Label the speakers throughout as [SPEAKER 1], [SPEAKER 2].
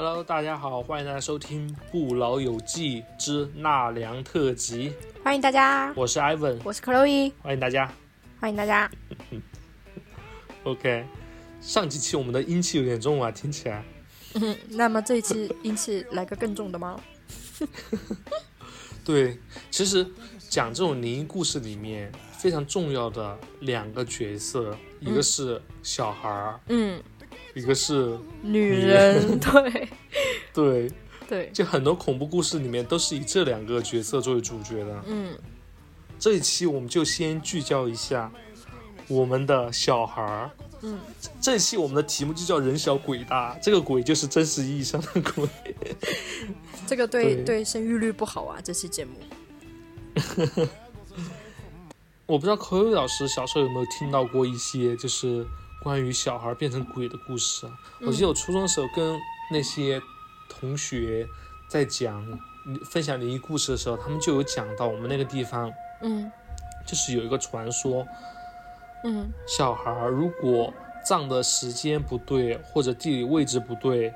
[SPEAKER 1] Hello，大家好，欢迎大家收听《不老有记之纳凉特辑》，
[SPEAKER 2] 欢迎大家，
[SPEAKER 1] 我是 Ivan，
[SPEAKER 2] 我是 Chloe，
[SPEAKER 1] 欢迎大家。
[SPEAKER 2] 欢迎大家。
[SPEAKER 1] OK，上几期我们的阴气有点重啊，听起来。
[SPEAKER 2] 嗯，那么这一期阴气来个更重的吗？
[SPEAKER 1] 对，其实讲这种灵异故事里面非常重要的两个角色，一个是小孩儿，
[SPEAKER 2] 嗯，
[SPEAKER 1] 一个是
[SPEAKER 2] 女人，对
[SPEAKER 1] 对，
[SPEAKER 2] 对，
[SPEAKER 1] 就很多恐怖故事里面都是以这两个角色作为主角的。
[SPEAKER 2] 嗯，
[SPEAKER 1] 这一期我们就先聚焦一下我们的小孩儿。
[SPEAKER 2] 嗯，
[SPEAKER 1] 这一期我们的题目就叫“人小鬼大”，这个鬼就是真实意义上的鬼。
[SPEAKER 2] 这个对
[SPEAKER 1] 对
[SPEAKER 2] 对生育率不好啊，这期节目。
[SPEAKER 1] 我不知道口语老师小时候有没有听到过一些就是关于小孩变成鬼的故事啊？我记得我初中的时候跟那些同学在讲分享灵异故事的时候，他们就有讲到我们那个地方
[SPEAKER 2] 嗯
[SPEAKER 1] 就是有一个传说，
[SPEAKER 2] 嗯
[SPEAKER 1] 小孩如果葬的时间不对，或者地理位置不对，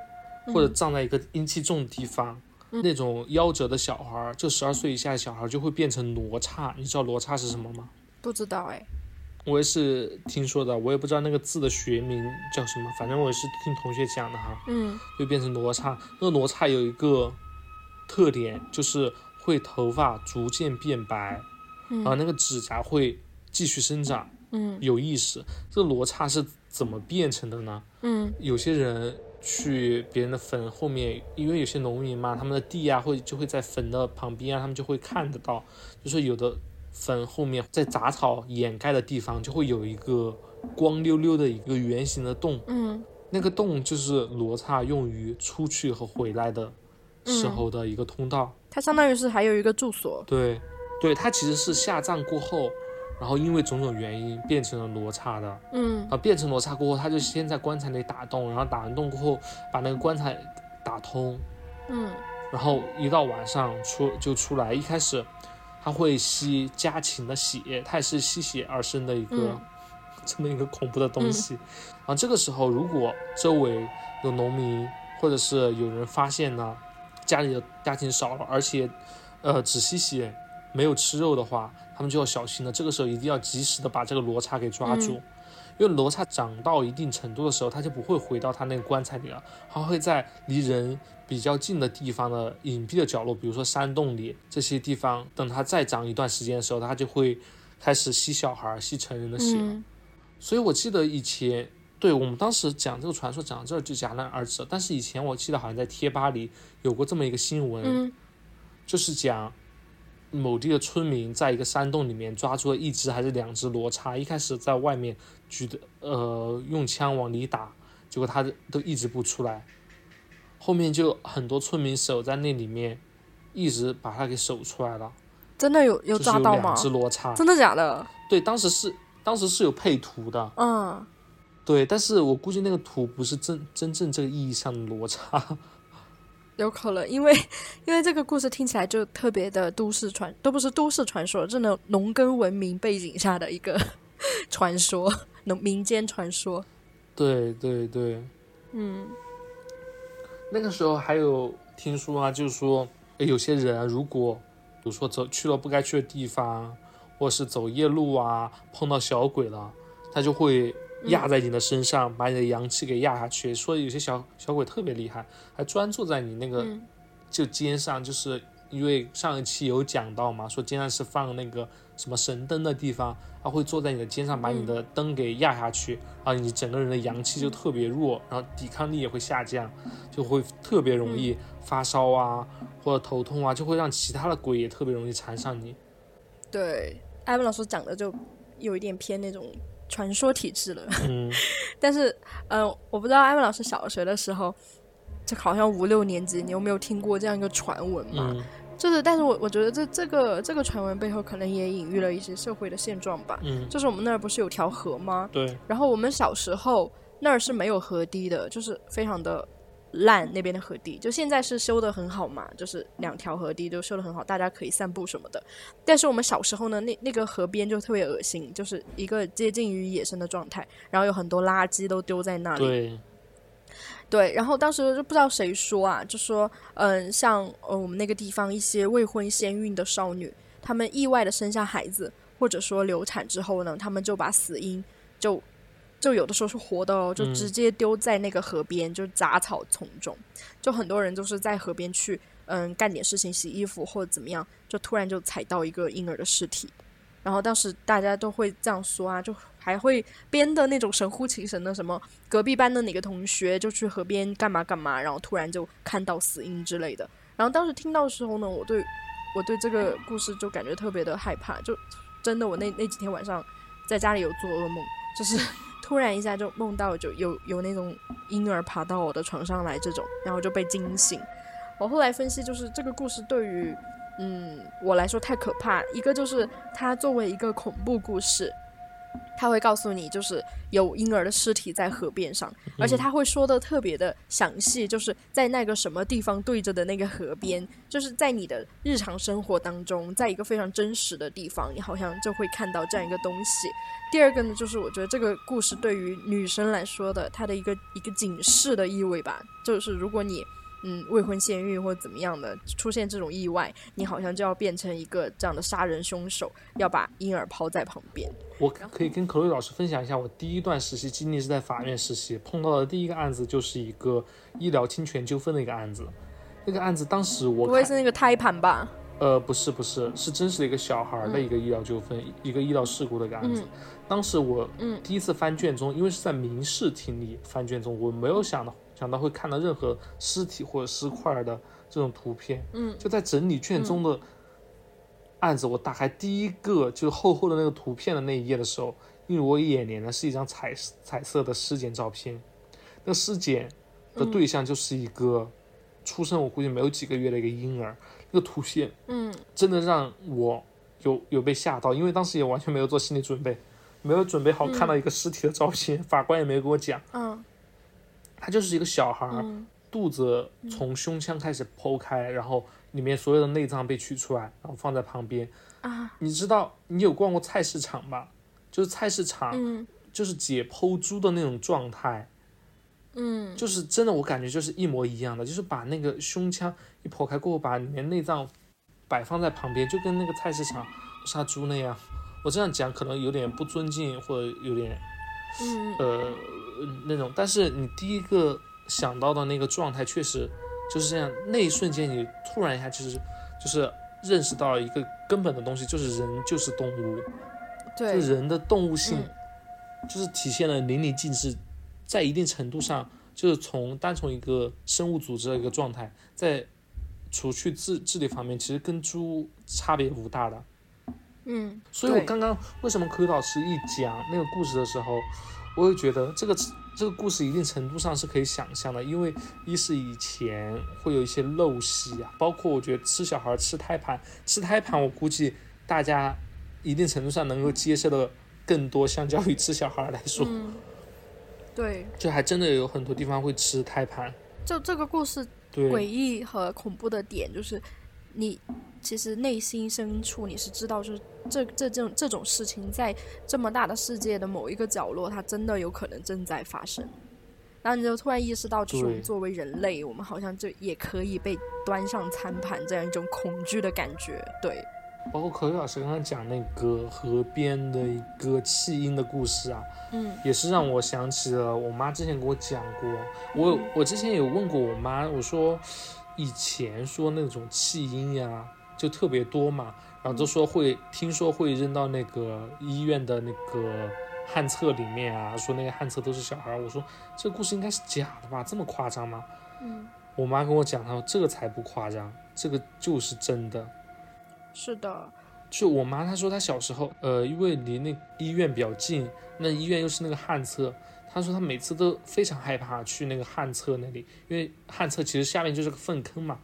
[SPEAKER 1] 或者葬在一个阴气重的地方，那种夭折的小孩，就十二岁以下的小孩就会变成罗刹。你知道罗刹是什么吗？
[SPEAKER 2] 不知道哎。
[SPEAKER 1] 我也是听说的，我也不知道那个字的学名叫什么，反正我也是听同学讲的哈，
[SPEAKER 2] 嗯
[SPEAKER 1] 就变成罗刹。那个罗刹有一个特点，就是会头发逐渐变白，然后那个指甲会继续生长，
[SPEAKER 2] 嗯
[SPEAKER 1] 有意识。这个罗刹是怎么变成的呢？
[SPEAKER 2] 嗯
[SPEAKER 1] 有些人去别人的坟后面，因为有些农民嘛，他们的地啊会就会在坟的旁边啊，他们就会看得到，就是有的坟后面在杂草掩盖的地方，就会有一个光溜溜的一个圆形的洞，
[SPEAKER 2] 嗯
[SPEAKER 1] 那个洞就是罗刹用于出去和回来的时候的一个通道。
[SPEAKER 2] 它相当于是还有一个住所。
[SPEAKER 1] 对，对，它其实是下葬过后，然后因为种种原因变成了罗刹的。
[SPEAKER 2] 嗯
[SPEAKER 1] 啊，变成罗刹过后，他就先在棺材里打洞，然后打完洞过后，把那个棺材打通，
[SPEAKER 2] 嗯
[SPEAKER 1] 然后一到晚上出就出来。一开始他会吸家禽的血，它也是吸血而生的一个、
[SPEAKER 2] 嗯
[SPEAKER 1] 这么一个恐怖的东西。然后这个时候，如果周围有农民或者是有人发现呢，家里的家禽少了，而且呃只吸血没有吃肉的话，他们就要小心了。这个时候一定要及时的把这个罗刹给抓住。因为罗刹长到一定程度的时候，它就不会回到它那个棺材里了，它会在离人比较近的地方的隐蔽的角落，比如说山洞里这些地方，等它再长一段时间的时候，它就会开始吸小孩、吸成人的血。
[SPEAKER 2] 嗯
[SPEAKER 1] 所以我记得以前，对我们当时讲这个传说讲到这儿就戛然而止了，但是以前我记得好像在贴吧里有过这么一个新闻，
[SPEAKER 2] 嗯
[SPEAKER 1] 就是讲某地的村民在一个山洞里面抓住了一只还是两只罗刹，一开始在外面举的呃用枪往里打，结果它都一直不出来，后面就很多村民守在那里面，一直把它给守出来了，
[SPEAKER 2] 真的有有抓到吗？
[SPEAKER 1] 只罗刹，
[SPEAKER 2] 真的假的？
[SPEAKER 1] 对，当时是当时是有配图的，
[SPEAKER 2] 嗯，
[SPEAKER 1] 对，但是我估计那个图不是真真正这个意义上的罗刹，
[SPEAKER 2] 有可能，因为因为这个故事听起来就特别的都市传，都不是都市传说，这种农耕文明背景下的一个 传说，农民间传说。
[SPEAKER 1] 对对对，
[SPEAKER 2] 嗯
[SPEAKER 1] 那个时候还有听说啊，就是说诶有些人啊如果比如说走去了不该去的地方，或者是走夜路啊，碰到小鬼了，他就会压在你的身上，把你的阳气给压下去。说有些小小鬼特别厉害，还专注在你那个
[SPEAKER 2] 嗯
[SPEAKER 1] 就肩上，就是因为上一期有讲到嘛，说肩上是放那个什么神灯的地方，它会坐在你的肩上，把你的灯给压下去，然后你整个人的阳气就特别弱，然后抵抗力也会下降，就会特别容易发烧啊，或者头痛啊，就会让其他的鬼也特别容易缠上你。
[SPEAKER 2] 对，艾文老师讲的就有一点偏那种传说体质了。
[SPEAKER 1] 嗯，
[SPEAKER 2] 但是，嗯、我不知道艾文老师小学的时候，就好像五六年级，你有没有听过这样一个传闻嘛？
[SPEAKER 1] 嗯
[SPEAKER 2] 就是，但是我我觉得这这个这个传闻背后可能也隐喻了一些社会的现状吧。
[SPEAKER 1] 嗯，
[SPEAKER 2] 就是我们那儿不是有条河吗？
[SPEAKER 1] 对，
[SPEAKER 2] 然后我们小时候那儿是没有河堤的，就是非常的烂那边的河堤，就现在是修的很好嘛，就是两条河堤都修的很好，大家可以散步什么的。但是我们小时候呢，那那个河边就特别恶心，就是一个接近于野生的状态，然后有很多垃圾都丢在那里。
[SPEAKER 1] 对，
[SPEAKER 2] 对，然后当时就不知道谁说啊，就说，嗯，像呃我们那个地方一些未婚先孕的少女，她们意外的生下孩子，或者说流产之后呢，她们就把死婴就就有的时候是活的哦，就直接丢在那个河边，就杂草丛中，就很多人就是在河边去，嗯，干点事情，洗衣服或者怎么样，就突然就踩到一个婴儿的尸体，然后当时大家都会这样说啊，就。还会编的那种神乎其神的，什么隔壁班的哪个同学就去河边干嘛干嘛，然后突然就看到死婴之类的。然后当时听到的时候呢，我对我对这个故事就感觉特别的害怕，就真的我那那几天晚上在家里有做噩梦，就是 突然一下就梦到就有有那种婴儿爬到我的床上来这种，然后就被惊醒。我后来分析，就是这个故事对于嗯我来说太可怕，一个就是它作为一个恐怖故事。他会告诉你，就是有婴儿的尸体在河边上，而且他会说的特别的详细，就是在那个什么地方对着的那个河边，就是在你的日常生活当中，在一个非常真实的地方，你好像就会看到这样一个东西。第二个呢，就是我觉得这个故事对于女生来说的，它的一个一个警示的意味吧，就是如果你。嗯，未婚先孕或者怎么样的出现这种意外，你好像就要变成一个这样的杀人凶手，要把婴儿抛在旁边。
[SPEAKER 1] 我可以跟可瑞老师分享一下，我第一段实习经历是在法院实习，碰到的第一个案子就是一个医疗侵权纠纷的一个案子。那个案子当时我
[SPEAKER 2] 不会是那个胎盘吧？
[SPEAKER 1] 呃，不是，不是，是真实的一个小孩的一个医疗纠纷，一个医疗事故的一个案子。当时我第一次翻卷宗，因为是在民事庭里翻卷宗，我没有想到。想到会看到任何尸体或者尸块的这种图片，
[SPEAKER 2] 嗯，
[SPEAKER 1] 就在整理卷宗的案子，我打开第一个就是厚厚的那个图片的那一页的时候，映入我眼帘的是一张彩彩色的尸检照片，那尸检的对象就是一个出生我估计没有几个月的一个婴儿，那个图片，
[SPEAKER 2] 嗯，
[SPEAKER 1] 真的让我有有被吓到，因为当时也完全没有做心理准备，没有准备好看到一个尸体的照片，法官也没有跟我讲，
[SPEAKER 2] 嗯。
[SPEAKER 1] 他就是一个小孩，肚子从胸腔开始剖开，然后里面所有的内脏被取出来，然后放在旁边。
[SPEAKER 2] 啊，
[SPEAKER 1] 你知道你有逛过菜市场吧？就是菜市场，就是解剖猪的那种状态。
[SPEAKER 2] 嗯，
[SPEAKER 1] 就是真的，我感觉就是一模一样的，就是把那个胸腔一剖开过后，把里面内脏摆放在旁边，就跟那个菜市场杀猪那样。我这样讲可能有点不尊敬，或者有点，
[SPEAKER 2] 嗯，
[SPEAKER 1] 呃。那种，但是你第一个想到的那个状态，确实就是这样。那一瞬间，你突然一下就是就是认识到了一个根本的东西，就是人就是动物，
[SPEAKER 2] 对，
[SPEAKER 1] 就人的动物性，就是体现了淋漓尽致。在一定程度上，就是从单从一个生物组织的一个状态，在除去智智力方面，其实跟猪差别不大的。
[SPEAKER 2] 嗯，
[SPEAKER 1] 所以我刚刚为什么科老师一讲那个故事的时候。我也觉得这个这个故事一定程度上是可以想象的，因为一是以前会有一些陋习啊，包括我觉得吃小孩吃胎盘，吃胎盘我估计大家一定程度上能够接受的更多，相较于吃小孩来说，
[SPEAKER 2] 对，
[SPEAKER 1] 就还真的有很多地方会吃胎盘。
[SPEAKER 2] 就这个故事诡异和恐怖的点就是你。其实内心深处你是知道，就是这这这种这种事情在这么大的世界的某一个角落，它真的有可能正在发生。然后你就突然意识到，就是我们作为人类，我们好像就也可以被端上餐盘，这样一种恐惧的感觉。对，
[SPEAKER 1] 包括可可老师刚刚讲那个河边的一个弃婴的故事啊，
[SPEAKER 2] 嗯，
[SPEAKER 1] 也是让我想起了我妈之前给我讲过。我我之前有问过我妈，我说以前说那种弃婴呀。就特别多嘛，然后就说会听说会扔到那个医院的那个旱厕里面啊，说那个旱厕都是小孩。我说这个故事应该是假的吧，这么夸张吗？
[SPEAKER 2] 嗯，
[SPEAKER 1] 我妈跟我讲，她说这个才不夸张，这个就是真的。
[SPEAKER 2] 是的，
[SPEAKER 1] 就我妈她说她小时候，呃，因为离那医院比较近，那医院又是那个旱厕，她说他每次都非常害怕去那个旱厕那里，因为旱厕其实下面就是个粪坑嘛，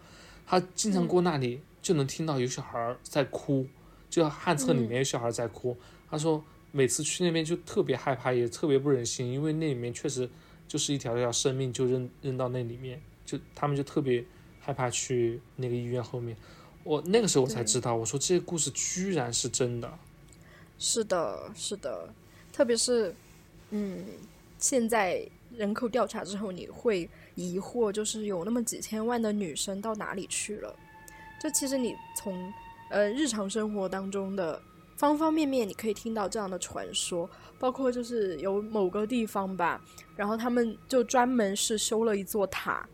[SPEAKER 1] 他经常过那里。就能听到有小孩在哭，就旱厕里面有小孩在哭。他说每次去那边就特别害怕，也特别不忍心，因为那里面确实就是一条条生命就扔扔到那里面，就他们就特别害怕去那个医院后面。我那个时候我才知道，我说这些故事居然是真的。
[SPEAKER 2] 是的，是的，特别是，嗯，现在人口调查之后，你会疑惑，就是有那么几千万的女生到哪里去了？就其实你从呃日常生活当中的方方面面，你可以听到这样的传说，包括就是有某个地方吧，然后他们就专门是修了一座塔，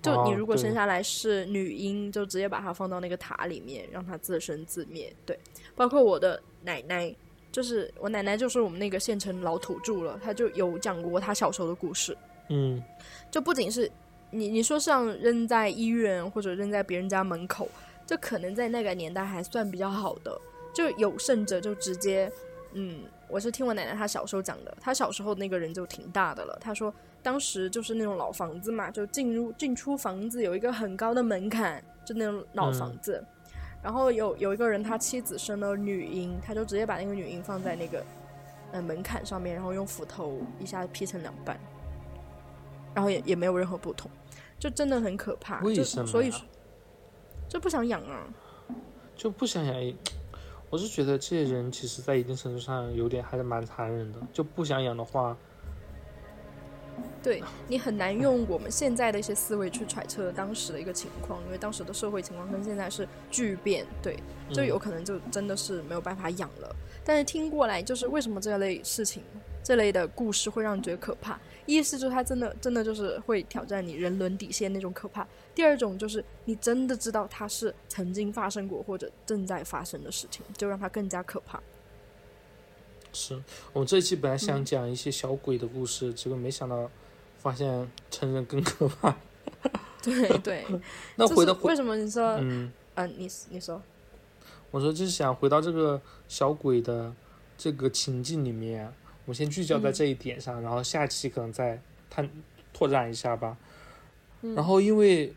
[SPEAKER 2] 就你如果生下来是女婴，就直接把它放到那个塔里面，让它自生自灭。对，包括我的奶奶。就是我奶奶，就是我们那个县城老土著了，她就有讲过她小时候的故事。
[SPEAKER 1] 嗯，
[SPEAKER 2] 就不仅是你你说像扔在医院或者扔在别人家门口，就可能在那个年代还算比较好的。就有甚者就直接，嗯，我是听我奶奶她小时候讲的，她小时候那个人就挺大的了。她说当时就是那种老房子嘛，就进入进出房子有一个很高的门槛，就那种老房子。然后有有一个人，他妻子生了女婴，他就直接把那个女婴放在那个呃门槛上面，然后用斧头一下劈成两半，然后也也没有任何不同，就真的很可怕。
[SPEAKER 1] 为什么？
[SPEAKER 2] 所以就不想养啊，
[SPEAKER 1] 就不想养。我是觉得这些人其实在一定程度上有点还是蛮残忍的，就不想养的话。
[SPEAKER 2] 对你很难用我们现在的一些思维去揣测当时的一个情况，因为当时的社会情况跟现在是巨变，对，就有可能就真的是没有办法养了。但是听过来，就是为什么这类事情、这类的故事会让你觉得可怕？一是就是它真的真的就是会挑战你人伦底线那种可怕；第二种就是你真的知道它是曾经发生过或者正在发生的事情，就让它更加可怕。
[SPEAKER 1] 是我们这一期本来想讲一些小鬼的故事，结果没想到。发现成人更可怕。
[SPEAKER 2] 对对，
[SPEAKER 1] 那回到
[SPEAKER 2] 为什么你说嗯啊你你说，
[SPEAKER 1] 我说就是想回到这个小鬼的这个情境里面，我先聚焦在这一点上，然后下期可能再探拓展一下吧。然后因为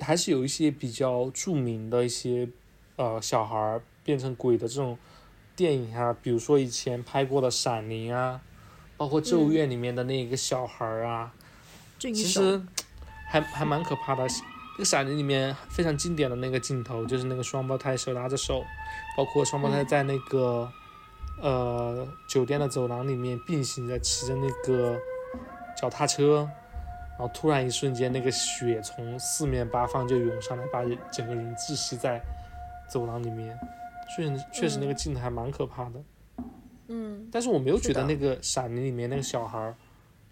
[SPEAKER 1] 还是有一些比较著名的一些呃小孩变成鬼的这种电影啊，比如说以前拍过的《闪灵》啊。包括《咒怨》里面的那个小孩儿啊，其实还还蛮可怕的。那个《闪灵》里面非常经典的那个镜头，就是那个双胞胎手拉着手，包括双胞胎在那个呃酒店的走廊里面并行着骑着那个脚踏车，然后突然一瞬间，那个血从四面八方就涌上来，把整个人窒息在走廊里面。确实，确实那个镜头还蛮可怕的。
[SPEAKER 2] 嗯，
[SPEAKER 1] 但是我没有觉得那个《闪灵》里面那个小孩儿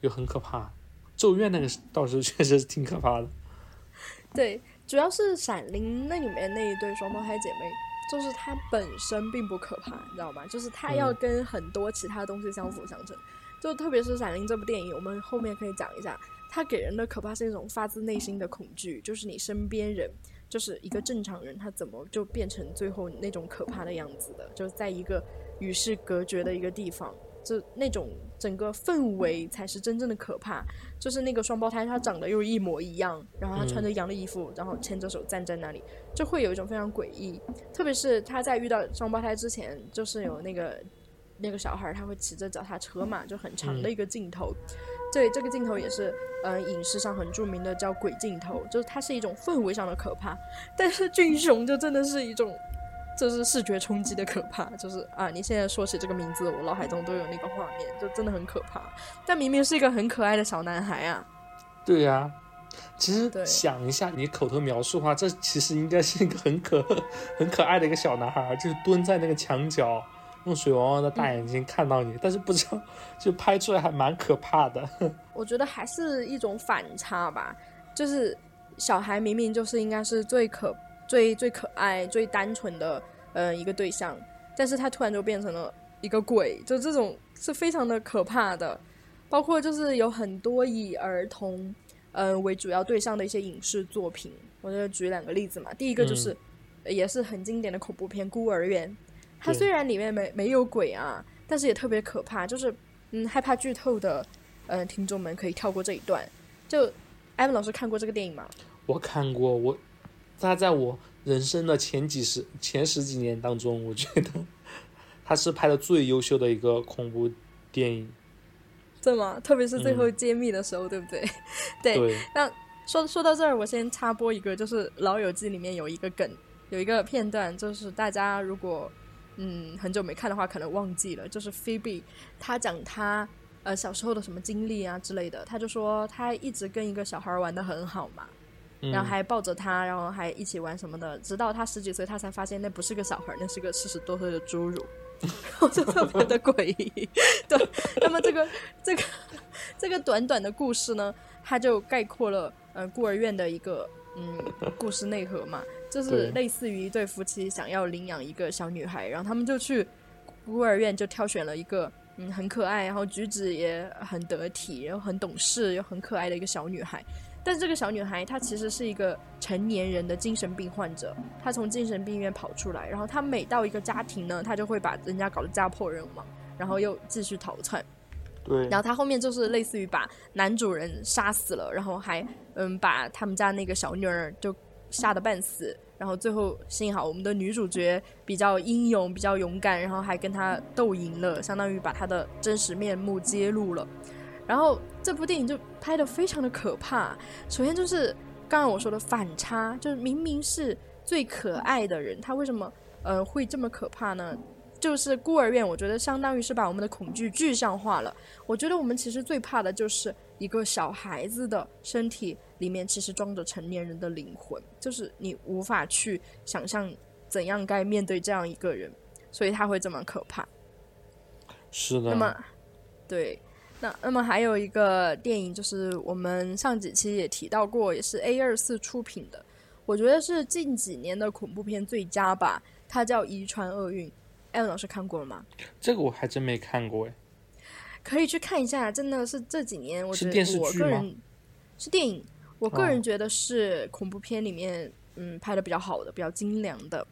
[SPEAKER 1] 有很可怕，《咒怨》那个倒是确实是挺可怕的。
[SPEAKER 2] 对，主要是《闪灵》那里面那一对双胞胎姐妹，就是它本身并不可怕，你知道吗？就是它要跟很多其他东西相辅相成。就特别是《闪灵》这部电影，我们后面可以讲一下，它给人的可怕是一种发自内心的恐惧，就是你身边人，就是一个正常人，他怎么就变成最后那种可怕的样子的？就在一个。与世隔绝的一个地方，就那种整个氛围才是真正的可怕。就是那个双胞胎，他长得又一模一样，然后他穿着一样的衣服，然后牵着手站在那里，就会有一种非常诡异。特别是他在遇到双胞胎之前，就是有那个那个小孩，他会骑着脚踏车嘛，就很长的一个镜头。对，这个镜头也是呃影视上很著名的，叫鬼镜头，就是它是一种氛围上的可怕。但是俊雄就真的是一种。就是视觉冲击的可怕，就是啊，你现在说起这个名字，我脑海中都有那个画面，就真的很可怕。但明明是一个很可爱的小男孩啊。
[SPEAKER 1] 对呀，其实想一下，你口头描述的话，这其实应该是一个很可 很可爱的一个小男孩，就是蹲在那个墙角，用水汪汪的大眼睛看到你，但是不知道就拍出来还蛮可怕的。
[SPEAKER 2] 我觉得还是一种反差吧，就是小孩明明就是应该是最可。最最可爱、最单纯的，呃，一个对象，但是他突然就变成了一个鬼，就这种是非常的可怕的。包括就是有很多以儿童，嗯为主要对象的一些影视作品，我就举两个例子嘛。第一个就是，也是很经典的恐怖片《孤儿院》，它虽然里面没没有鬼啊，但是也特别可怕。就是，嗯，害怕剧透的，嗯，听众们可以跳过这一段。就艾文老师看过这个电影吗？
[SPEAKER 1] 我看过，我。他在我人生的前几十、前十几年当中，我觉得他是拍的最优秀的一个恐怖电影。
[SPEAKER 2] 对吗？特别是最后揭秘的时候，对不对？对。那说说到这儿，我先插播一个，就是《老友记》里面有一个梗，有一个片段，就是大家如果嗯很久没看的话，可能忘记了，就是菲比他讲他呃小时候的什么经历啊之类的。他就说他一直跟一个小孩玩的很好嘛，
[SPEAKER 1] 嗯
[SPEAKER 2] 然后还抱着他，然后还一起玩什么的，直到他十几岁，他才发现那不是个小孩，那是个四十多岁的侏儒，然后就特别的诡异。对，那么这个这个这个短短的故事呢，它就概括了呃孤儿院的一个嗯故事内核嘛，就是类似于一对夫妻想要领养一个小女孩，然后他们就去孤儿院就挑选了一个。嗯，很可爱，然后举止也很得体，然后很懂事又很可爱的一个小女孩。但这个小女孩她其实是一个成年人的精神病患者，她从精神病院跑出来，然后她每到一个家庭呢，她就会把人家搞得家破人亡，然后又继续逃窜。
[SPEAKER 1] 对，
[SPEAKER 2] 然后她后面就是类似于把男主人杀死了，然后还嗯把他们家那个小女儿就吓得半死，然后最后幸好我们的女主角比较英勇，比较勇敢，然后还跟他斗赢了，相当于把他的真实面目揭露了。然后这部电影就拍得非常的可怕。首先就是刚刚我说的反差，就是明明是最可爱的人，他为什么呃会这么可怕呢？就是孤儿院，我觉得相当于是把我们的恐惧具象化了。我觉得我们其实最怕的就是一个小孩子的身体里面其实装着成年人的灵魂，就是你无法去想象怎样该面对这样一个人，所以他会这么可怕。
[SPEAKER 1] 是的。
[SPEAKER 2] 那么，对，那那么还有一个电影，就是我们上几期也提到过，也是 A 二四出品的，我觉得是近几年的恐怖片最佳吧。它叫《遗传厄运》，艾文老师看过了吗？
[SPEAKER 1] 这个我还真没看过哎。
[SPEAKER 2] 可以去看一下，真的是这几年我觉得我个人是电影，我个人
[SPEAKER 1] 哦
[SPEAKER 2] 觉得是恐怖片里面嗯拍的比较好的、比较精良的。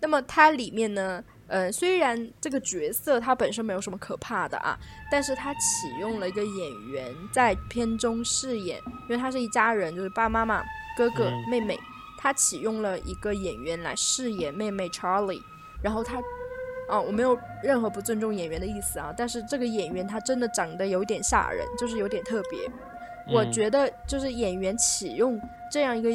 [SPEAKER 2] 那么它里面呢，呃，虽然这个角色它本身没有什么可怕的啊，但是它启用了一个演员在片中饰演，因为他是一家人，就是爸爸妈妈、哥哥、
[SPEAKER 1] 嗯
[SPEAKER 2] 妹妹，他启用了一个演员来饰演妹妹 Charlie，然后他。啊，我没有任何不尊重演员的意思啊，但是这个演员他真的长得有点吓人，就是有点特别。我
[SPEAKER 1] 嗯
[SPEAKER 2] 觉得就是演员启用这样一个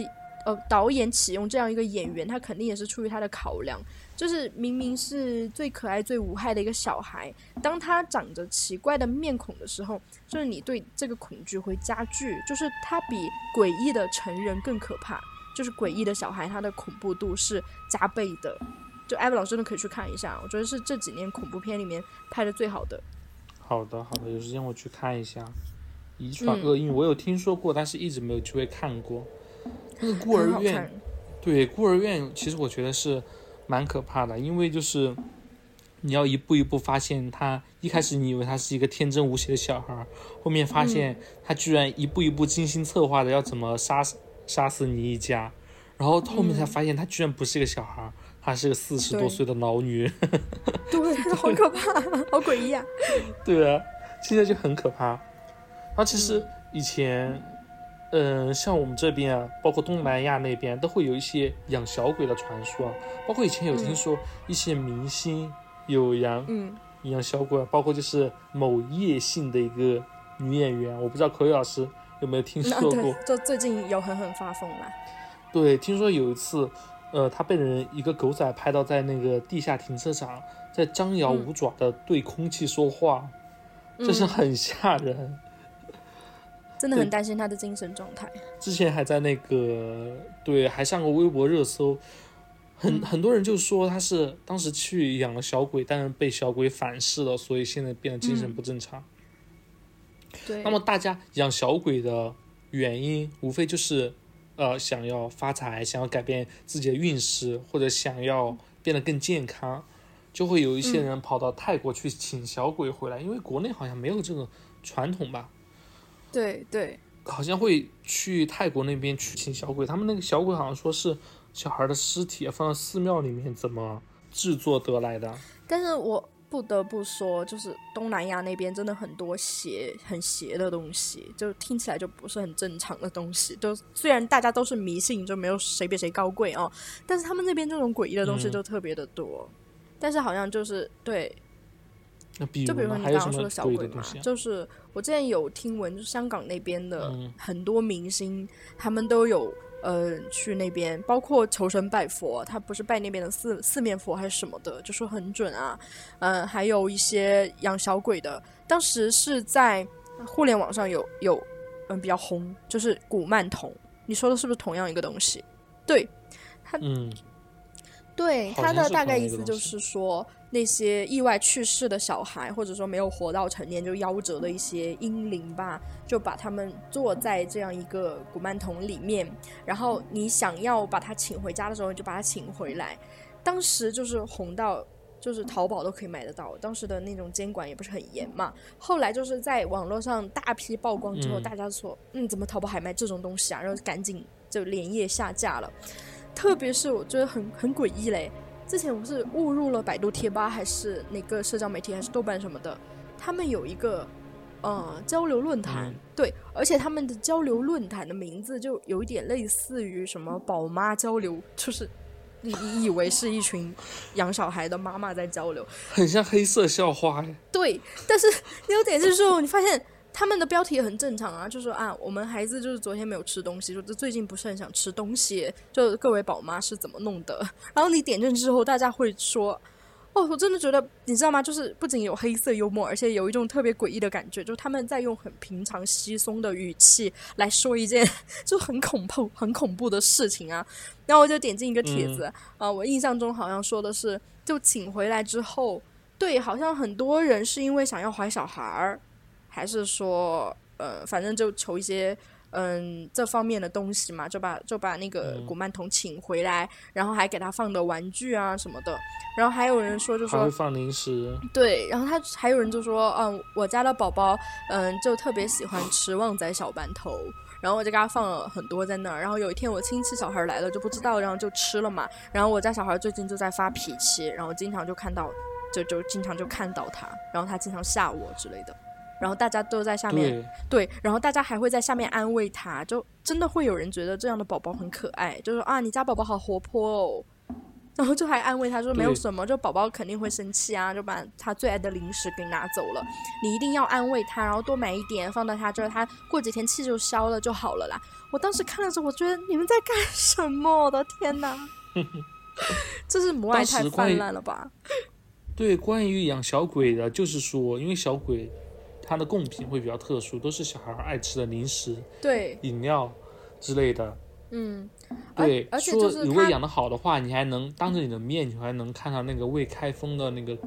[SPEAKER 2] 呃导演启用这样一个演员，他肯定也是出于他的考量。就是明明是最可爱、最无害的一个小孩，当他长着奇怪的面孔的时候，就是你对这个恐惧会加剧，就是他比诡异的成人更可怕。就是诡异的小孩，他的恐怖度是加倍的。就艾文老师真的可以去看一下，我觉得是这几年恐怖片里面拍的最好的。
[SPEAKER 1] 好的，好的，有时间我去看一下《遗传
[SPEAKER 2] 嗯。
[SPEAKER 1] 厄运》，我有听说过，但是一直没有机会看过。那个孤儿院对孤儿院，其实我觉得是蛮可怕的，因为就是你要一步一步发现他，一开始你以为他是一个天真无邪的小孩儿，后面发现他居然一步一步精心策划的要怎么杀死杀死你一家，然后后面才发现他居然不是一个小孩儿，他是个四十多岁的老女人。
[SPEAKER 2] 对，好可怕，好诡异啊！
[SPEAKER 1] 对啊，现在就很可怕。然后其实以前，嗯、像我们这边啊，包括东南亚那边，都会有一些养小鬼的传说啊。包括以前有听说一些明星有养
[SPEAKER 2] 嗯，
[SPEAKER 1] 养小鬼啊，包括就是某叶姓的一个女演员，我不知道口语老师有没有听说过。，
[SPEAKER 2] 就最近有狠狠发疯啦。
[SPEAKER 1] 对，听说有一次，呃，他被人一个狗仔拍到在那个地下停车场，在张牙舞爪的对空气说话，这是
[SPEAKER 2] 嗯
[SPEAKER 1] 很吓人。对
[SPEAKER 2] 真的很担心他的精神状态。
[SPEAKER 1] 之前还在那个对，还上过微博热搜，很、
[SPEAKER 2] 嗯
[SPEAKER 1] 很多人就说他是当时去养了小鬼，但是被小鬼反噬了，所以现在变得精神
[SPEAKER 2] 嗯
[SPEAKER 1] 不正常。
[SPEAKER 2] 对，
[SPEAKER 1] 那么大家养小鬼的原因，无非就是呃想要发财，想要改变自己的运势，或者想要变得更健康，就会有一些人跑到泰国去请小鬼回来，因为国内好像没有这个传统吧。
[SPEAKER 2] 对对，
[SPEAKER 1] 好像会去泰国那边去请小鬼，他们那个小鬼好像说是小孩的尸体放到寺庙里面怎么制作得来的。
[SPEAKER 2] 但是我不得不说，就是东南亚那边真的很多邪、很邪的东西，就听起来就不是很正常的东西。就虽然大家都是迷信，就没有谁比谁高贵哦，但是他们那边这种诡异的东西
[SPEAKER 1] 嗯
[SPEAKER 2] 就特别的多。但是好像就是对，就比如说你刚刚说的小鬼嘛？就是我之前有听闻，就香港那边的
[SPEAKER 1] 嗯
[SPEAKER 2] 很多明星，他们都有呃，去那边，包括求神拜佛，他不是拜那边的四四面佛还是什么的，就说很准啊。嗯，还有一些养小鬼的，当时是在互联网上有有嗯比较红，就是古曼童。你说的是不是同样一个东西？对，他
[SPEAKER 1] 嗯，
[SPEAKER 2] 对他的大概意思就是说，那些意外去世的小孩，或者说没有活到成年就夭折的一些婴灵吧，就把他们坐在这样一个古曼童里面，然后你想要把他请回家的时候，你就把他请回来。当时就是红到。就是淘宝都可以买得到，当时的那种监管也不是很严嘛。后来就是在网络上大批曝光之后，
[SPEAKER 1] 嗯
[SPEAKER 2] 大家说，嗯，怎么淘宝还卖这种东西啊？然后赶紧就连夜下架了。特别是我觉得很很诡异嘞，之前我是误入了百度贴吧，还是哪个社交媒体，还是豆瓣什么的，他们有一个呃交流论坛，
[SPEAKER 1] 嗯。
[SPEAKER 2] 对，而且他们的交流论坛的名字就有一点类似于什么宝妈交流，就是你你以为是一群养小孩的妈妈在交流，
[SPEAKER 1] 很像黑色校花哎。
[SPEAKER 2] 对，但是 你有点就是说，你发现他们的标题也很正常啊，就说啊，我们孩子就是昨天没有吃东西，说这最近不是很想吃东西，就各位宝妈是怎么弄的？然后你点进去之后，大家会说。哦，我真的觉得，你知道吗？就是不仅有黑色幽默，而且有一种特别诡异的感觉，就是他们在用很平常稀松的语气来说一件 就很恐怖、很恐怖的事情啊。然后我就点进一个帖子啊、我印象中好像说的是，就请回来之后，对，好像很多人是因为想要怀小孩儿，还是说，呃，反正就求一些嗯这方面的东西嘛，就把就把那个
[SPEAKER 1] 嗯
[SPEAKER 2] 古曼童请回来，然后还给他放的玩具啊什么的，然后还有人说就说
[SPEAKER 1] 会放零食，
[SPEAKER 2] 对，然后他还有人就说，嗯，我家的宝宝，嗯，就特别喜欢吃旺仔小馒头，然后我就给他放了很多在那儿。然后有一天我亲戚小孩来了就不知道，然后就吃了嘛。然后我家小孩最近就在发脾气，然后经常就看到，就就经常就看到他，然后他经常吓我之类的。然后大家都在下面
[SPEAKER 1] 对，
[SPEAKER 2] 对，然后大家还会在下面安慰他，就真的会有人觉得这样的宝宝很可爱，就说啊，你家宝宝好活泼哦，然后就还安慰他说没有什么，就宝宝肯定会生气啊，就把他最爱的零食给拿走了，你一定要安慰他，然后多买一点放到他这儿，他过几天气就消了就好了啦。我当时看的时候，我觉得你们在干什么？我的天哪，这是母爱太泛滥了吧？
[SPEAKER 1] 对，关于养小鬼的，就是说，因为小鬼它的贡品会比较特殊，都是小孩儿爱吃的零食、
[SPEAKER 2] 对，
[SPEAKER 1] 饮料之类的。
[SPEAKER 2] 嗯，
[SPEAKER 1] 对，
[SPEAKER 2] 而且
[SPEAKER 1] 说
[SPEAKER 2] 就是
[SPEAKER 1] 如果养的好的话，你还能当着你的面，你还能看到那个未开封的那个饮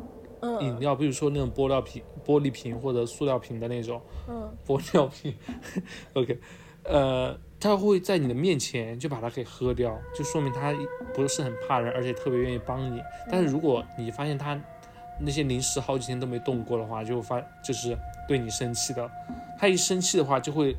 [SPEAKER 2] 嗯
[SPEAKER 1] 料，比如说那种玻璃瓶、玻璃瓶或者塑料瓶的那种
[SPEAKER 2] 嗯
[SPEAKER 1] 玻尿瓶。OK，呃，他会在你的面前就把它给喝掉，就说明他不是很怕人，而且特别愿意帮你。但是如果你发现他那些零食好几天都没动过的话，就发就是对你生气的。他一生气的话，就会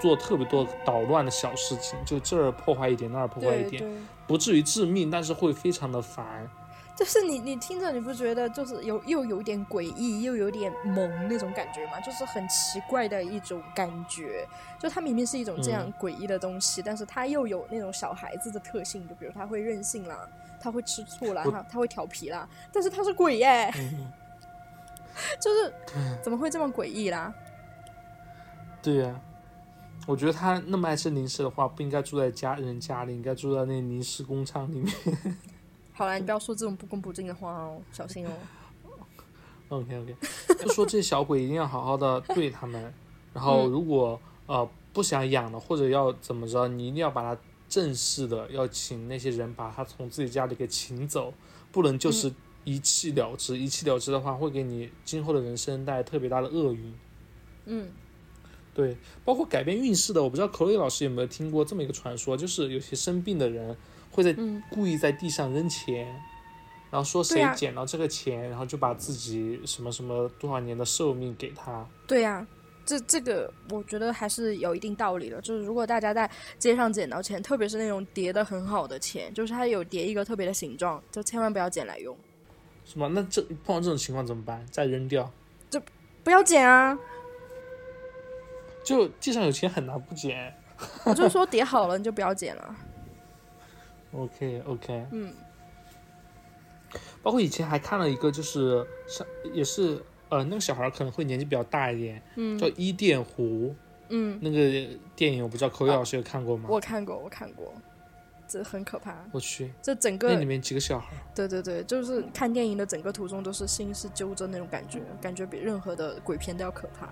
[SPEAKER 1] 做特别多捣乱的小事情，就这儿破坏一点，那儿破坏一点。不至于致命，但是会非常的烦。
[SPEAKER 2] 就是你，你听着你不觉得就是有又有点诡异，又有点萌那种感觉吗？就是很奇怪的一种感觉。就它明明是一种这样诡异的东西，但是它又有那种小孩子的特性，就比如它会任性啦，它会吃醋啦，
[SPEAKER 1] 我
[SPEAKER 2] 它它会调皮啦，但是他是鬼耶，
[SPEAKER 1] 嗯，
[SPEAKER 2] 就是怎么会这么诡异啦？
[SPEAKER 1] 对呀、我觉得他那么爱吃零食的话，不应该住在家人家里，应该住在那零食工厂里面。
[SPEAKER 2] 好啦，你不要说这种不恭不敬的话哦，小心哦。
[SPEAKER 1] OK OK，就说这些小鬼一定要好好的对他们，然后
[SPEAKER 2] 嗯
[SPEAKER 1] 如果、呃不想养了或者要怎么着，你一定要把他正式的要请那些人把他从自己家里给请走，不能就是一气了之。一气了之的话，会给你今后的人生带来特别大的厄运。
[SPEAKER 2] 嗯，
[SPEAKER 1] 对，包括改变运势的，我不知道口里老师有没有听过这么一个传说，就是有些生病的人会在
[SPEAKER 2] 嗯
[SPEAKER 1] 故意在地上扔钱，然后说谁捡到这个钱，然后就把自己什么什么多少年的寿命给他。
[SPEAKER 2] 对呀、这这个我觉得还是有一定道理的。就是如果大家在街上捡到钱，特别是那种叠的很好的钱，就是它有叠一个特别的形状，就千万不要捡来用，
[SPEAKER 1] 是吗？那这碰到这种情况怎么办？再扔掉？
[SPEAKER 2] 就不要捡啊！
[SPEAKER 1] 就地上有钱很难不捡。
[SPEAKER 2] 我就说 叠好了你就不要捡了。
[SPEAKER 1] OK OK，
[SPEAKER 2] 嗯
[SPEAKER 1] 包括以前还看了一个，就是像也是呃那个小孩可能会年纪比较大一点，
[SPEAKER 2] 嗯
[SPEAKER 1] 叫伊甸湖，
[SPEAKER 2] 嗯，
[SPEAKER 1] 那个电影我不知道口语老师有看过吗？
[SPEAKER 2] 我看过，我看过，这很可怕。
[SPEAKER 1] 我去，
[SPEAKER 2] 这整个
[SPEAKER 1] 那里面几个小孩，
[SPEAKER 2] 对对对，就是看电影的整个途中都是心是揪着那种感觉，感觉比任何的鬼片都要可怕。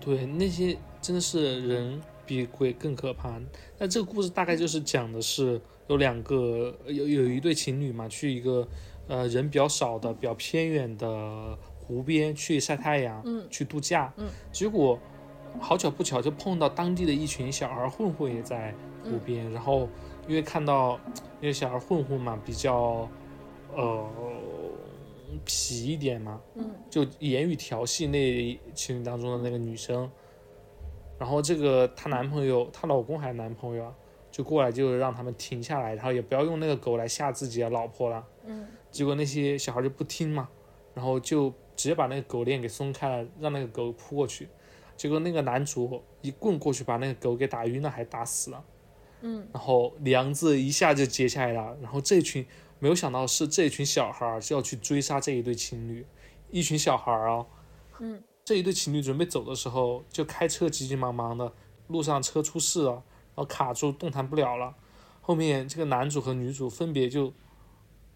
[SPEAKER 1] 对，那些真的是人比鬼更可怕。那这个故事大概就是讲的是有两个有有一对情侣嘛，去一个呃人比较少的、比较偏远的湖边去晒太阳，
[SPEAKER 2] 嗯。
[SPEAKER 1] 去度假，
[SPEAKER 2] 嗯，
[SPEAKER 1] 结果好巧不巧就碰到当地的一群小孩混混也在湖边，然后因为看到因为小孩混混嘛，比较呃皮一点嘛，
[SPEAKER 2] 嗯。
[SPEAKER 1] 就言语调戏那情侣当中的那个女生，然后这个她男朋友，她老公还是男朋友啊，就过来就让他们停下来，然后也不要用那个狗来吓自己的老婆了。
[SPEAKER 2] 嗯
[SPEAKER 1] 结果那些小孩就不听嘛，然后就直接把那个狗链给松开了，让那个狗扑过去。结果那个男主一棍过去把那个狗给打晕了，还打死了。
[SPEAKER 2] 嗯
[SPEAKER 1] 然后梁子一下就结下来了。然后这群没有想到是这群小孩儿就要去追杀这一对情侣，一群小孩儿啊，
[SPEAKER 2] 嗯，
[SPEAKER 1] 这一对情侣准备走的时候，就开车急急忙忙的，路上车出事了，然后卡住动弹不了了。后面这个男主和女主分别就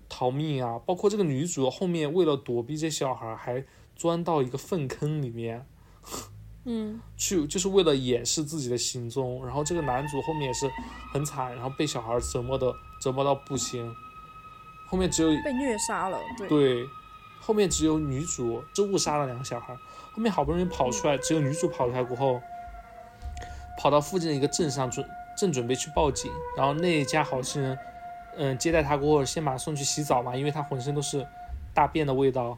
[SPEAKER 1] 逃命啊，包括这个女主后面为了躲避这小孩儿，还钻到一个粪坑里面。
[SPEAKER 2] 嗯。
[SPEAKER 1] 去就是为了掩饰自己的行踪，然后这个男主后面也是很惨，然后被小孩折磨的折磨到不行，后面只有
[SPEAKER 2] 被虐杀了，对，
[SPEAKER 1] 对，后面只有女主是误杀了两个小孩，后面好不容易跑出来，只有女主跑出来过后，跑到附近的一个镇上准正准备去报警，然后那一家好心人，嗯，接待他过后，先把他送去洗澡嘛，因为他浑身都是大便的味道，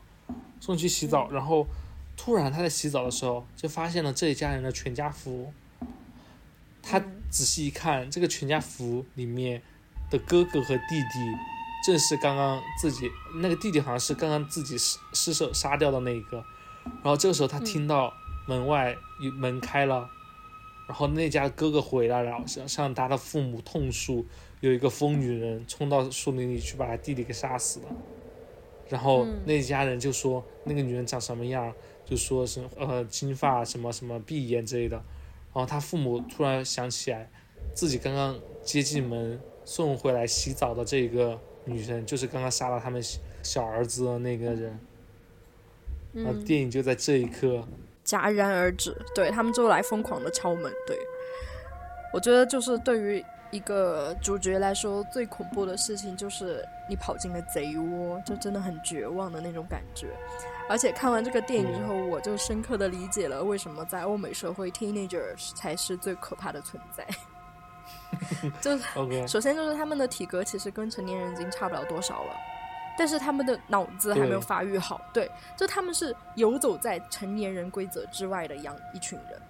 [SPEAKER 1] 送去洗澡，然后突然他在洗澡的时候就发现了这一家人的全家福，他仔细一看，这个全家福里面的哥哥和弟弟。正是刚刚自己那个弟弟好像是刚刚自己失失手杀掉的那一个，然后这个时候他听到门外有门开了，然后那家哥哥回来了，向向他的父母痛诉，有一个疯女人冲到树林里去把她弟弟给杀死了，然后那家人就说那个女人长什么样，就说是呃金发什么什么闭眼之类的，然后他父母突然想起来，自己刚刚接进门送回来洗澡的这个。女生就是刚刚杀了他们小儿子的那个人，然后电影就在这一刻
[SPEAKER 2] 戛然而止。对他们就来疯狂的敲门。对我觉得就是对于一个主角来说，最恐怖的事情就是你跑进了贼窝，就真的很绝望的那种感觉。而且看完这个电影之后，我就深刻的理解了为什么在欧美社会，teenager 才是最可怕的存在。就首先就是他们的体格其实跟成年人已经差不了多少了，但是他们的脑子还没有发育好。对，就他们是游走在成年人规则之外的一样一群人，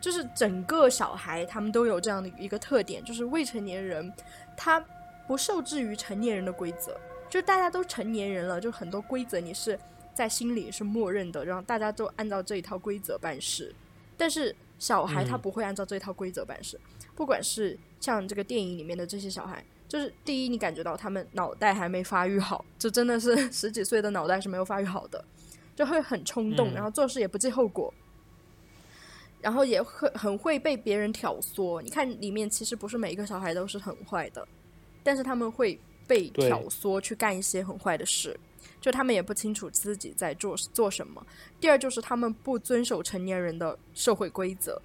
[SPEAKER 2] 就是整个小孩他们都有这样的一个特点，就是未成年人他不受制于成年人的规则，就大家都成年人了，就很多规则你是在心里是默认的，然后大家都按照这一套规则办事，但是小孩他不会按照这一套规则办事，不管是。像这个电影里面的这些小孩，就是第一，你感觉到他们脑袋还没发育好，就真的是 十几岁的脑袋是没有发育好的，就会很冲动，然后做事也不计后果，然后也会很会被别人挑唆。你看里面其实不是每一个小孩都是很坏的，但是他们会被挑唆去干一些很坏的事，就他们也不清楚自己在做做什么。第二就是他们不遵守成年人的社会规则。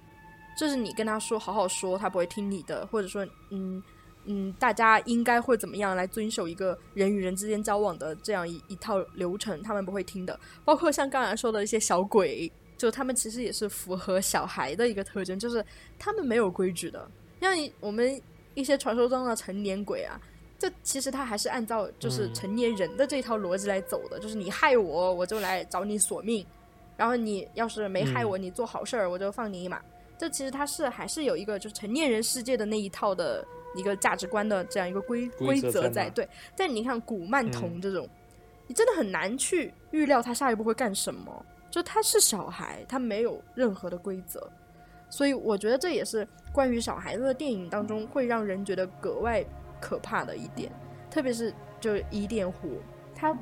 [SPEAKER 2] 就是你跟他说好好说，他不会听你的，或者说，嗯嗯，大家应该会怎么样来遵守一个人与人之间交往的这样一一套流程，他们不会听的。包括像刚才说的一些小鬼，就他们其实也是符合小孩的一个特征，就是他们没有规矩的。像我们一些传说中的成年鬼啊，这其实他还是按照就是成年人的这套逻辑来走的，就是你害我，我就来找你索命，然后你要是没害我，你做好事儿，我就放你一马。这其实他是还是有一个就是成年人世界的那一套的一个价值观的这样一个规规则在对，但你看古曼童这种，你真的很难去预料他下一步会干什么。就他是小孩，他没有任何的规则，所以我觉得这也是关于小孩子的电影当中会让人觉得格外可怕的一点，特别是就伊甸湖，他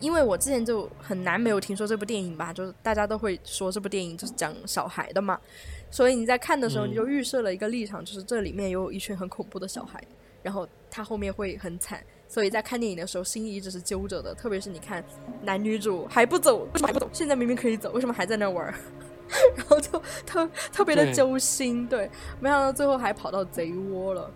[SPEAKER 2] 因为我之前就很难没有听说这部电影吧，就是大家都会说这部电影就是讲小孩的嘛，所以你在看的时候
[SPEAKER 1] 嗯
[SPEAKER 2] 你就预设了一个立场，就是这里面有一群很恐怖的小孩，然后他后面会很惨，所以在看电影的时候心里一直是揪着的，特别是你看男女主还不走，为什么还不走？现在明明可以走，为什么还在那玩儿？然后就特特别的揪心，对，没想到最后还跑到贼窝了。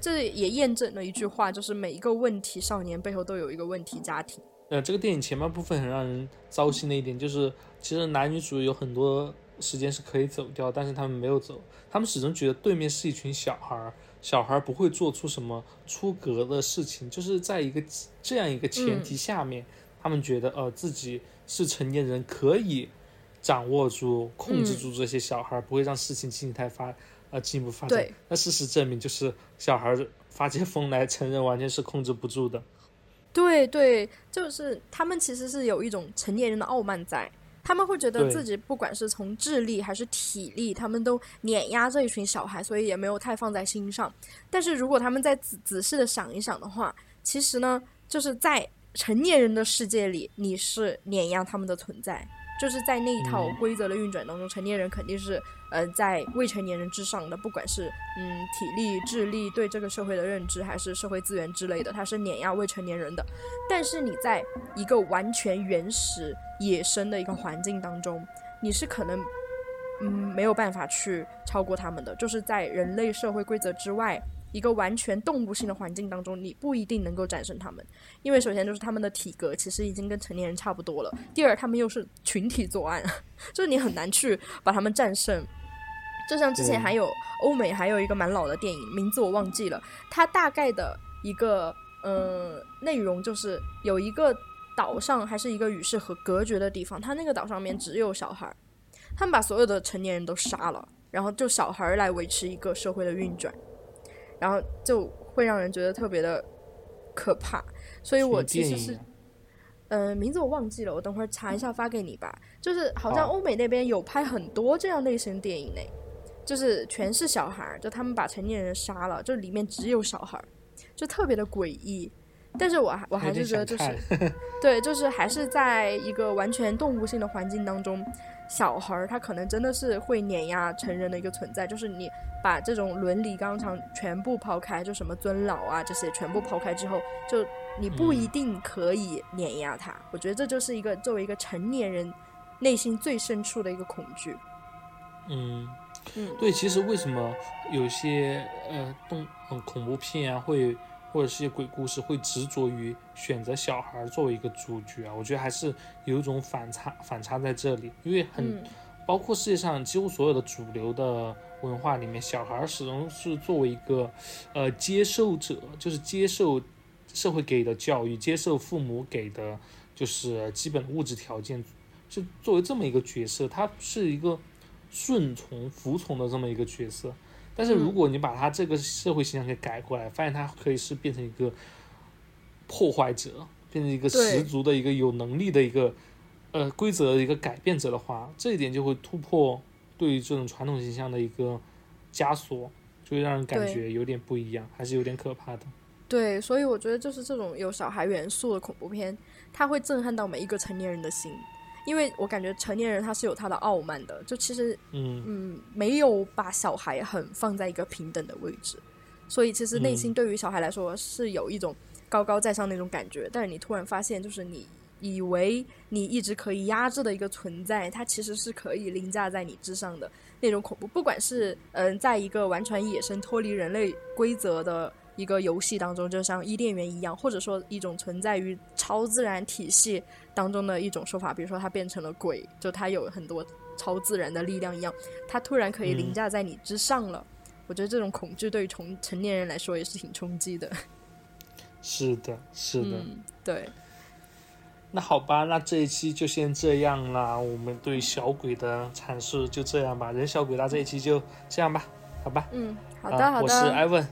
[SPEAKER 2] 这也验证了一句话，就是每一个问题少年背后都有一个问题家庭。
[SPEAKER 1] 呃，这个电影前半部分很让人糟心的一点就是，其实男女主有很多时间是可以走掉，但是他们没有走，他们始终觉得对面是一群小孩儿，小孩不会做出什么出格的事情，就是在一个这样一个前提下面，他们觉得呃自己是成年人，可以掌握住、控制住这些小孩儿，不会让事情进一步发呃进一步发展。那事实证明，就是小孩发起疯来，成人完全是控制不住的。
[SPEAKER 2] 对对，就是他们其实是有一种成年人的傲慢在，他们会觉得自己不管是从智力还是体力，他们都碾压这一群小孩，所以也没有太放在心上。但是如果他们再仔仔细的想一想的话，其实呢，就是在成年人的世界里，你是碾压他们的存在。就是在那一套
[SPEAKER 1] 嗯
[SPEAKER 2] 规则的运转当中，成年人肯定是呃在未成年人之上的，不管是嗯体力、智力对这个社会的认知，还是社会资源之类的，它是碾压未成年人的。但是你在一个完全原始、野生的一个环境当中，你是可能嗯没有办法去超过他们的，就是在人类社会规则之外。一个完全动物性的环境当中，你不一定能够战胜他们，因为首先就是他们的体格其实已经跟成年人差不多了，第二他们又是群体作案，就是你很难去把他们战胜。就像之前还有欧美还有一个蛮老的电影，名字我忘记了，它大概的一个呃内容就是有一个岛上还是一个与世和隔绝的地方，它那个岛上面只有小孩儿，他们把所有的成年人都杀了，然后就小孩儿来维持一个社会的运转，然后就会让人觉得特别的可怕，所以我其实是
[SPEAKER 1] 什么电影啊？
[SPEAKER 2] 呃，名字我忘记了，我等会儿查一下发给你吧。就是好像欧美那边有拍很多这样类型的电影呢，就是全是小孩儿，就他们把成年人杀了，就里面只有小孩儿，就特别的诡异。但是我还我还是觉得就是 对，就是还是在一个完全动物性的环境当中，小孩儿他可能真的是会碾压成人的一个存在。就是你把这种伦理纲常全部抛开，就什么尊老啊这些全部抛开之后，就你不一
[SPEAKER 1] 嗯
[SPEAKER 2] 定可以碾压他。我觉得这就是一个作为一个成年人内心最深处的一个恐惧。
[SPEAKER 1] 嗯，
[SPEAKER 2] 嗯
[SPEAKER 1] 对，其实为什么有些呃动嗯恐怖片啊，会或者是一些鬼故事会执着于选择小孩儿作为一个主角啊？我觉得还是有一种反差反差在这里，因为很、
[SPEAKER 2] 嗯
[SPEAKER 1] 包括世界上几乎所有的主流的文化里面，小孩儿始终是作为一个呃接受者，就是接受社会给的教育，接受父母给的就是基本物质条件，就作为这么一个角色，他是一个顺从、服从的这么一个角色。但是如果你把他这个社会形象给改过来，发现他可以是变成一个破坏者，变成一个十足的一个有能力的一个呃规则的一个改变者的话，这一点就会突破对于这种传统形象的一个枷锁，就会让人感觉有点不一样，还是有点可怕的。
[SPEAKER 2] 对，所以我觉得就是这种有小孩元素的恐怖片，它会震撼到每一个成年人的心，因为我感觉成年人他是有他的傲慢的，就其实
[SPEAKER 1] 嗯。
[SPEAKER 2] 嗯没有把小孩很放在一个平等的位置，所以其实内心
[SPEAKER 1] 嗯。
[SPEAKER 2] 对于小孩来说是有一种高高在上那种感觉，但是你突然发现，就是你以为你一直可以压制的一个存在，它其实是可以凌驾在你之上的那种恐怖，不管是嗯、在一个完全野生脱离人类规则的。一个游戏当中，就像伊甸园一样，或者说一种存在于超自然体系当中的一种说法，比如说它变成了鬼，就它有很多超自然的力量一样，它突然可以凌
[SPEAKER 1] 嗯
[SPEAKER 2] 驾在你之上了。我觉得这种恐惧对于成成年人来说也是挺冲击的。
[SPEAKER 1] 是的，是的。
[SPEAKER 2] 嗯，对，
[SPEAKER 1] 那好吧，那这一期就先这样啦。我们对小鬼的阐述就这样吧，人小鬼大这一期就这样吧，好吧。
[SPEAKER 2] 嗯，好
[SPEAKER 1] 啊
[SPEAKER 2] 的，好的
[SPEAKER 1] 我是
[SPEAKER 2] 的，
[SPEAKER 1] 艾文，